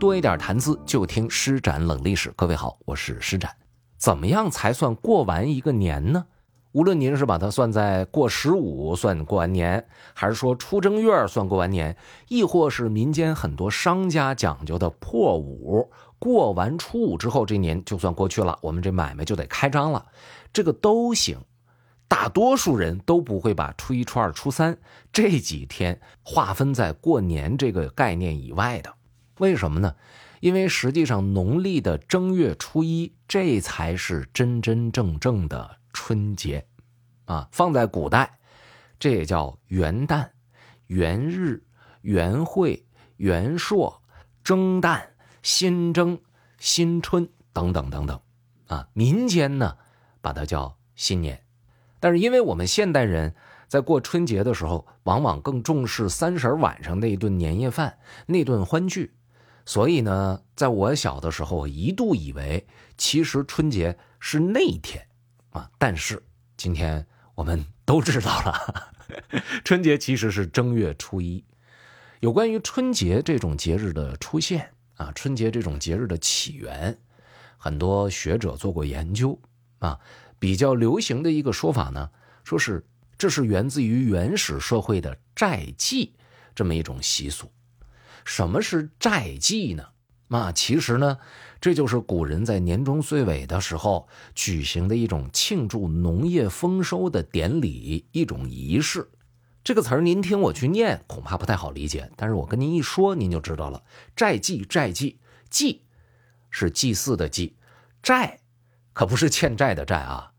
多一点谈资，就听施展冷历史。各位好，我是施展。怎么样才算过完一个年呢？无论您是把它算在过十五算过完年，还是说出正月算过完年，亦或是民间很多商家讲究的破五，过完初五之后，这年就算过去了，我们这买卖就得开张了，这个都行。大多数人都不会把初一、初二、初三这几天划分在过年这个概念以外的。为什么呢？因为实际上农历的正月初一，这才是真真正正的春节，啊，放在古代，这也叫元旦、元日、元会、元朔、蒸旦、新蒸、新春等等等等，啊，民间呢把它叫新年，但是因为我们现代人在过春节的时候，往往更重视三十晚上那一顿年夜饭，那顿欢聚。所以呢，在我小的时候，我一度以为其实春节是那一天，啊，但是今天我们都知道了，春节其实是正月初一。有关于春节这种节日的出现啊，春节这种节日的起源，很多学者做过研究啊。比较流行的一个说法呢，说是这是源自于原始社会的寨祭这么一种习俗。什么是寨祭呢？那其实呢，这就是古人在年终岁尾的时候举行的一种庆祝农业丰收的典礼，一种仪式。这个词儿您听我去念，恐怕不太好理解。但是我跟您一说，您就知道了。寨祭，寨祭，祭是祭祀的祭，寨可不是欠债的债啊。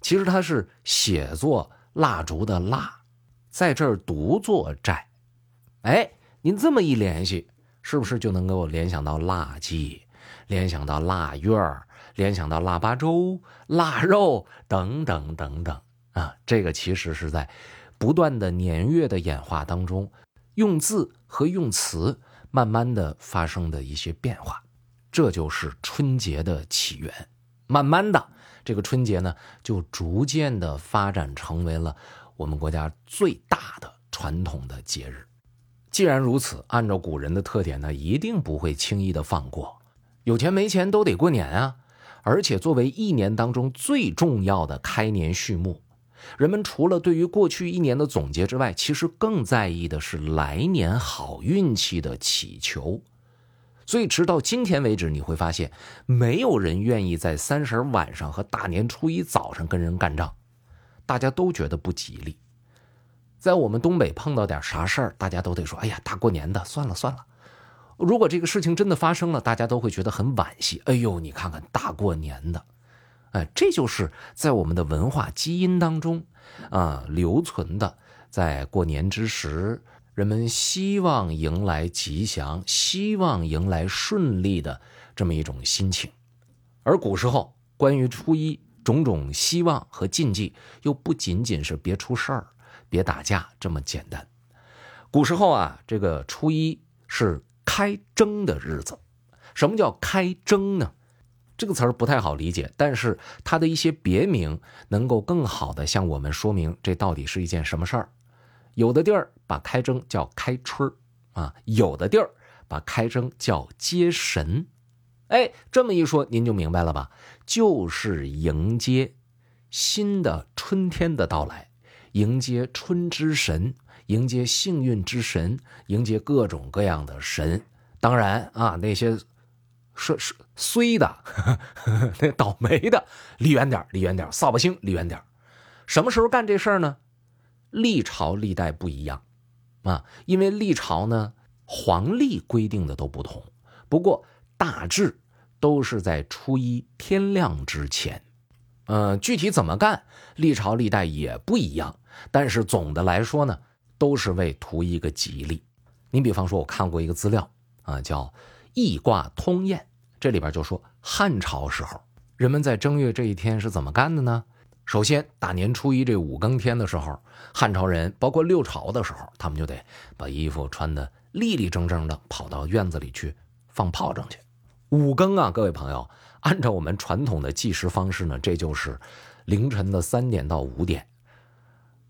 其实它是写作蜡烛的蜡，在这儿读作寨。哎。您这么一联系，是不是就能给我联想到腊祭，联想到腊月，联想到腊八粥、腊肉等等等等啊？这个其实是在不断的年月的演化当中，用字和用词慢慢的发生的一些变化，这就是春节的起源。慢慢的，这个春节呢，就逐渐的发展成为了我们国家最大的传统的节日。既然如此，按照古人的特点呢，一定不会轻易的放过。有钱没钱都得过年啊！而且作为一年当中最重要的开年序幕，人们除了对于过去一年的总结之外，其实更在意的是来年好运气的祈求。所以，直到今天为止，你会发现，没有人愿意在三十晚上和大年初一早上跟人干仗，大家都觉得不吉利。在我们东北碰到点啥事儿，大家都得说：“哎呀，大过年的，算了算了。”如果这个事情真的发生了，大家都会觉得很惋惜。哎呦，你看看大过年的，哎，这就是在我们的文化基因当中啊留存的，在过年之时，人们希望迎来吉祥，希望迎来顺利的这么一种心情。而古时候关于初一种种希望和禁忌，又不仅仅是别出事儿。别打架这么简单。古时候啊，这个初一是开征的日子。什么叫开征呢？这个词儿不太好理解，但是它的一些别名能够更好的向我们说明这到底是一件什么事儿。有的地儿把开征叫开春儿啊，有的地儿把开征叫接神。哎，这么一说您就明白了吧？就是迎接新的春天的到来。迎接春之神，迎接幸运之神，迎接各种各样的神。当然啊，那些衰衰衰的、那倒霉的，离远点离远点扫把星，离远点什么时候干这事儿呢？历朝历代不一样啊，因为历朝呢，黄历规定的都不同。不过大致都是在初一天亮之前。嗯，具体怎么干，历朝历代也不一样。但是总的来说呢，都是为图一个吉利。你比方说，我看过一个资料啊，叫《易卦通验》，这里边就说汉朝时候人们在正月这一天是怎么干的呢？首先，大年初一这五更天的时候，汉朝人包括六朝的时候，他们就得把衣服穿得立立正正的，跑到院子里去放炮仗去。五更啊，各位朋友。按照我们传统的计时方式呢，这就是凌晨的三点到五点。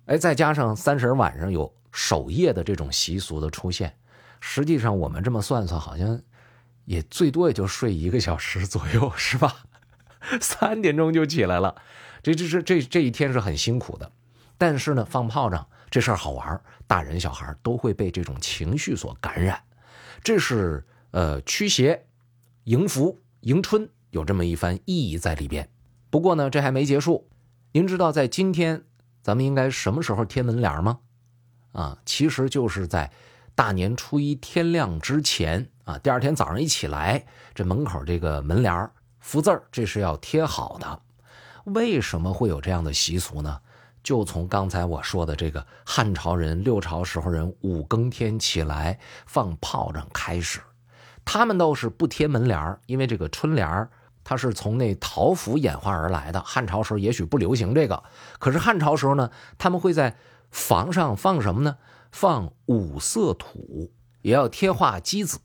哎，再加上三十晚上有守夜的这种习俗的出现，实际上我们这么算算，好像也最多也就睡一个小时左右，是吧？三点钟就起来了，这这这这这一天是很辛苦的。但是呢，放炮仗这事儿好玩，大人小孩都会被这种情绪所感染。这是呃驱邪、迎福、迎春，有这么一番意义在里边。不过呢，这还没结束。您知道在今天咱们应该什么时候贴门帘吗？啊，其实就是在大年初一天亮之前啊。第二天早上一起来，这门口这个门帘福字，这是要贴好的。为什么会有这样的习俗呢？就从刚才我说的这个汉朝人、六朝时候人五更天起来放炮仗开始，他们倒是不贴门帘因为这个春联它是从那桃符演化而来的。汉朝时候也许不流行这个，可是汉朝时候呢，他们会在房上放什么呢？放五色土，也要贴画鸡子。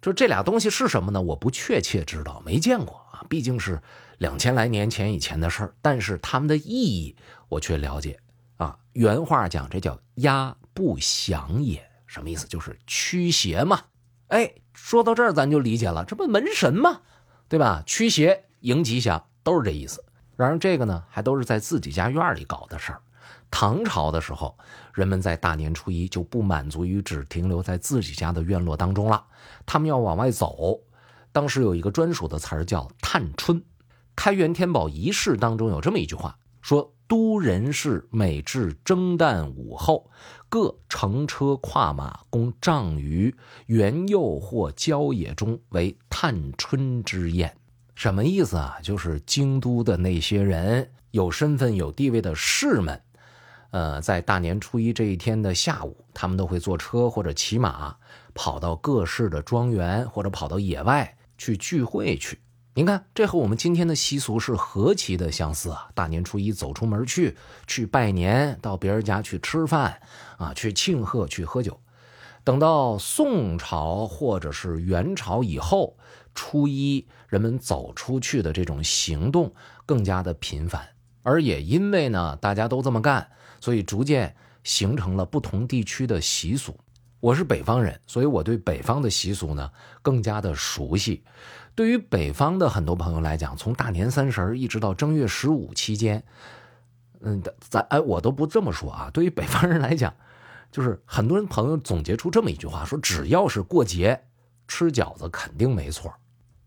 就这俩东西是什么呢？我不确切知道，没见过啊。毕竟是两千来年前以前的事儿，但是他们的意义我却了解啊。原话讲，这叫压不祥也，什么意思？就是驱邪嘛。哎，说到这儿咱就理解了，这不门神吗？对吧？驱邪迎吉祥都是这意思。然而这个呢，还都是在自己家院里搞的事儿。唐朝的时候，人们在大年初一就不满足于只停留在自己家的院落当中了，他们要往外走。当时有一个专属的词儿叫探春。开元天宝遗事当中有这么一句话，说都人士每至征旦午后，各乘车跨马，供帐于园囿或郊野中，为探春之宴。什么意思啊？就是京都的那些人，有身份、有地位的士们，呃，在大年初一这一天的下午，他们都会坐车或者骑马，跑到各市的庄园，或者跑到野外去聚会去。您看，这和我们今天的习俗是何其的相似啊！大年初一走出门去，去拜年，到别人家去吃饭，啊，去庆贺，去喝酒。等到宋朝或者是元朝以后，初一人们走出去的这种行动更加的频繁，而也因为呢大家都这么干，所以逐渐形成了不同地区的习俗。我是北方人，所以我对北方的习俗呢更加的熟悉。对于北方的很多朋友来讲，从大年三十一直到正月十五期间，嗯，咱哎，我都不这么说啊。对于北方人来讲，就是很多人朋友总结出这么一句话：说只要是过节，吃饺子肯定没错，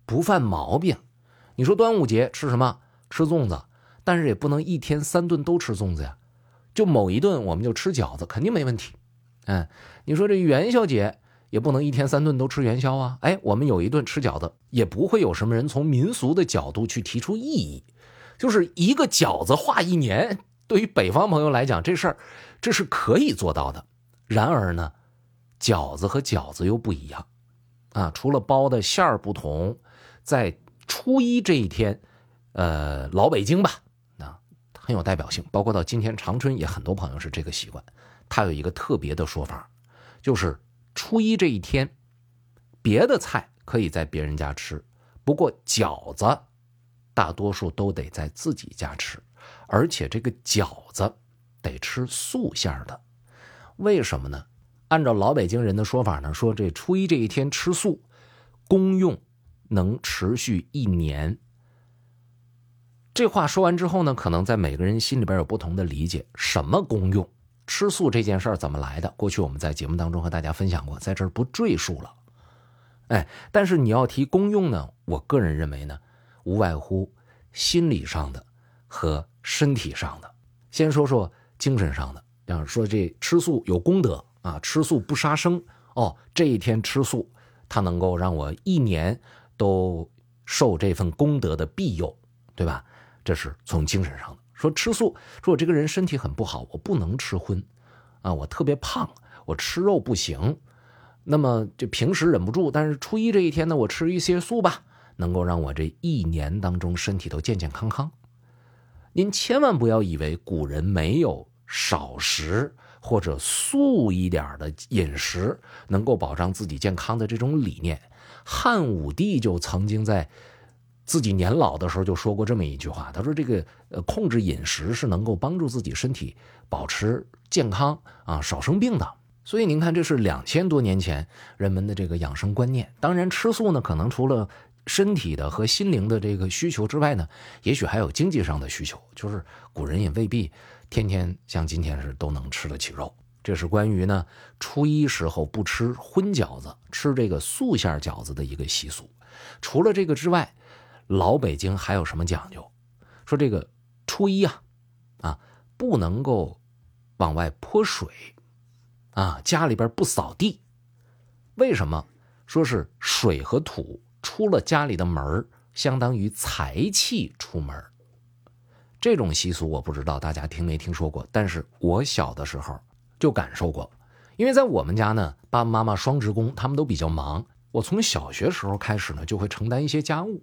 不犯毛病。你说端午节吃什么？吃粽子，但是也不能一天三顿都吃粽子呀。就某一顿我们就吃饺子，肯定没问题。嗯，你说这元宵节。也不能一天三顿都吃元宵啊！哎，我们有一顿吃饺子，也不会有什么人从民俗的角度去提出异议。就是一个饺子化一年，对于北方朋友来讲，这事儿这是可以做到的。然而呢，饺子和饺子又不一样啊！除了包的馅儿不同，在初一这一天，呃，老北京吧，啊，很有代表性。包括到今天长春也很多朋友是这个习惯。他有一个特别的说法，就是。初一这一天，别的菜可以在别人家吃，不过饺子大多数都得在自己家吃，而且这个饺子得吃素馅的。为什么呢？按照老北京人的说法呢，说这初一这一天吃素，功用能持续一年。这话说完之后呢，可能在每个人心里边有不同的理解，什么功用？吃素这件事儿怎么来的？过去我们在节目当中和大家分享过，在这儿不赘述了。哎，但是你要提功用呢，我个人认为呢，无外乎心理上的和身体上的。先说说精神上的，要说这吃素有功德啊，吃素不杀生哦，这一天吃素，它能够让我一年都受这份功德的庇佑，对吧？这是从精神上的。说吃素，说我这个人身体很不好，我不能吃荤，啊，我特别胖，我吃肉不行。那么就平时忍不住，但是初一这一天呢，我吃一些素吧，能够让我这一年当中身体都健健康康。您千万不要以为古人没有少食或者素一点的饮食能够保障自己健康的这种理念。汉武帝就曾经在。自己年老的时候就说过这么一句话，他说：“这个呃，控制饮食是能够帮助自己身体保持健康啊，少生病的。”所以您看，这是两千多年前人们的这个养生观念。当然，吃素呢，可能除了身体的和心灵的这个需求之外呢，也许还有经济上的需求，就是古人也未必天天像今天是都能吃得起肉。这是关于呢初一时候不吃荤饺子，吃这个素馅饺子的一个习俗。除了这个之外，老北京还有什么讲究？说这个初一啊，啊不能够往外泼水，啊家里边不扫地。为什么？说是水和土出了家里的门相当于财气出门。这种习俗我不知道大家听没听说过，但是我小的时候就感受过，因为在我们家呢，爸爸妈妈双职工，他们都比较忙。我从小学时候开始呢，就会承担一些家务。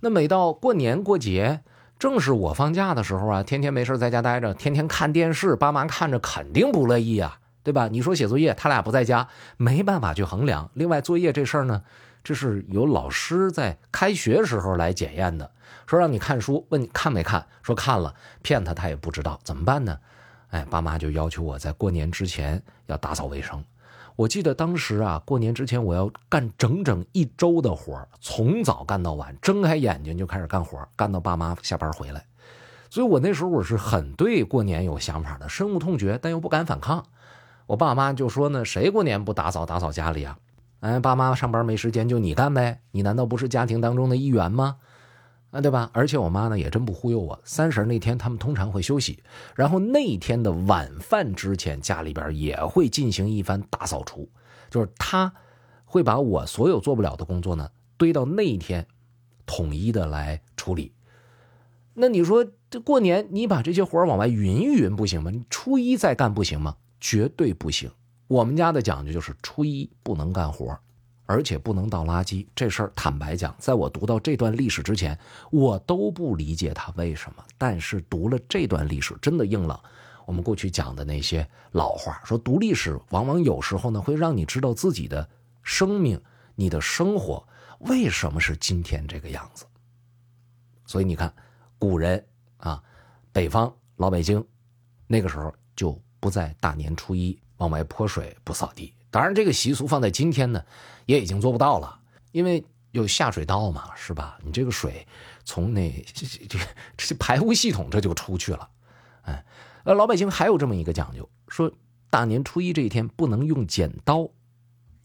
那每到过年过节，正是我放假的时候啊，天天没事在家待着，天天看电视，爸妈看着肯定不乐意啊，对吧？你说写作业，他俩不在家，没办法去衡量。另外，作业这事儿呢，这是由老师在开学时候来检验的，说让你看书，问你看没看，说看了，骗他他也不知道怎么办呢？哎，爸妈就要求我在过年之前要打扫卫生。我记得当时啊，过年之前我要干整整一周的活从早干到晚，睁开眼睛就开始干活，干到爸妈下班回来。所以我那时候我是很对过年有想法的，深恶痛绝，但又不敢反抗。我爸妈就说呢：“谁过年不打扫打扫家里啊？哎，爸妈上班没时间，就你干呗？你难道不是家庭当中的一员吗？”啊，对吧？而且我妈呢也真不忽悠我。三十那天他们通常会休息，然后那天的晚饭之前，家里边也会进行一番大扫除，就是他会把我所有做不了的工作呢堆到那一天，统一的来处理。那你说这过年你把这些活往外匀一匀不行吗？你初一再干不行吗？绝对不行。我们家的讲究就是初一不能干活。而且不能倒垃圾，这事儿坦白讲，在我读到这段历史之前，我都不理解他为什么。但是读了这段历史，真的应了我们过去讲的那些老话，说读历史往往有时候呢，会让你知道自己的生命、你的生活为什么是今天这个样子。所以你看，古人啊，北方老北京，那个时候就不在大年初一往外泼水、不扫地。当然，这个习俗放在今天呢。也已经做不到了，因为有下水道嘛，是吧？你这个水从那 这这这排污系统这就出去了，哎，呃，老百姓还有这么一个讲究，说大年初一这一天不能用剪刀，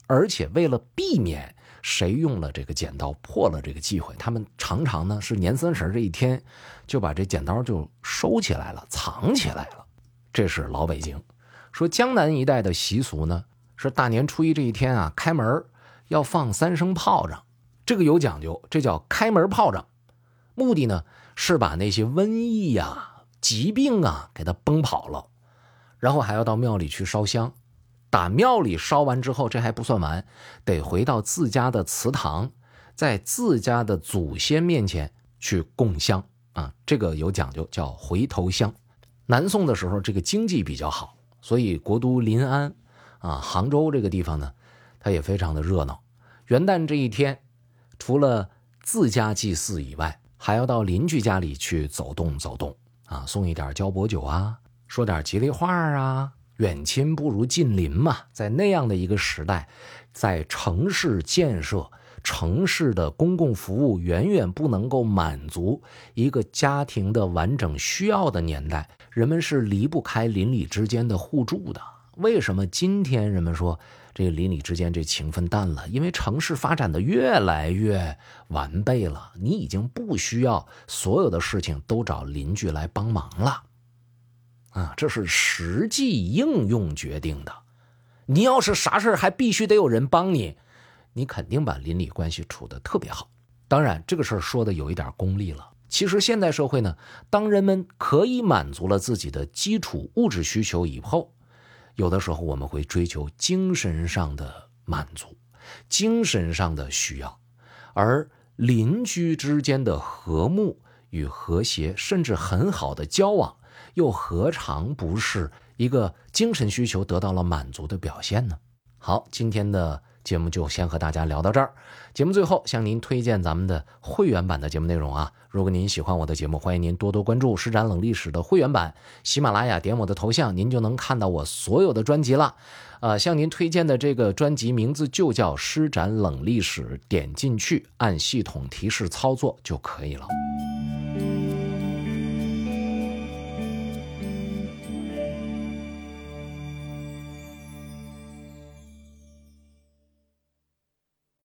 而且为了避免谁用了这个剪刀破了这个忌讳，他们常常呢是年三十这一天就把这剪刀就收起来了，藏起来了。这是老北京。说江南一带的习俗呢，是大年初一这一天啊，开门要放三声炮仗，这个有讲究，这叫开门炮仗。目的呢是把那些瘟疫呀、疾病啊给它崩跑了，然后还要到庙里去烧香。打庙里烧完之后，这还不算完，得回到自家的祠堂，在自家的祖先面前去供香啊。这个有讲究，叫回头香。南宋的时候，这个经济比较好，所以国都临安啊、杭州这个地方呢。它也非常的热闹。元旦这一天，除了自家祭祀以外，还要到邻居家里去走动走动啊，送一点交薄酒啊，说点吉利话啊。远亲不如近邻嘛，在那样的一个时代，在城市建设、城市的公共服务远远不能够满足一个家庭的完整需要的年代，人们是离不开邻里之间的互助的。为什么今天人们说？这邻里之间这情分淡了，因为城市发展的越来越完备了，你已经不需要所有的事情都找邻居来帮忙了，啊，这是实际应用决定的。你要是啥事还必须得有人帮你，你肯定把邻里关系处得特别好。当然，这个事儿说的有一点功利了。其实现代社会呢，当人们可以满足了自己的基础物质需求以后。有的时候我们会追求精神上的满足，精神上的需要，而邻居之间的和睦与和谐，甚至很好的交往，又何尝不是一个精神需求得到了满足的表现呢？好，今天的节目就先和大家聊到这儿。节目最后向您推荐咱们的会员版的节目内容啊！如果您喜欢我的节目，欢迎您多多关注《施展冷历史》的会员版。喜马拉雅点我的头像，您就能看到我所有的专辑了。呃，向您推荐的这个专辑名字就叫《施展冷历史》，点进去按系统提示操作就可以了。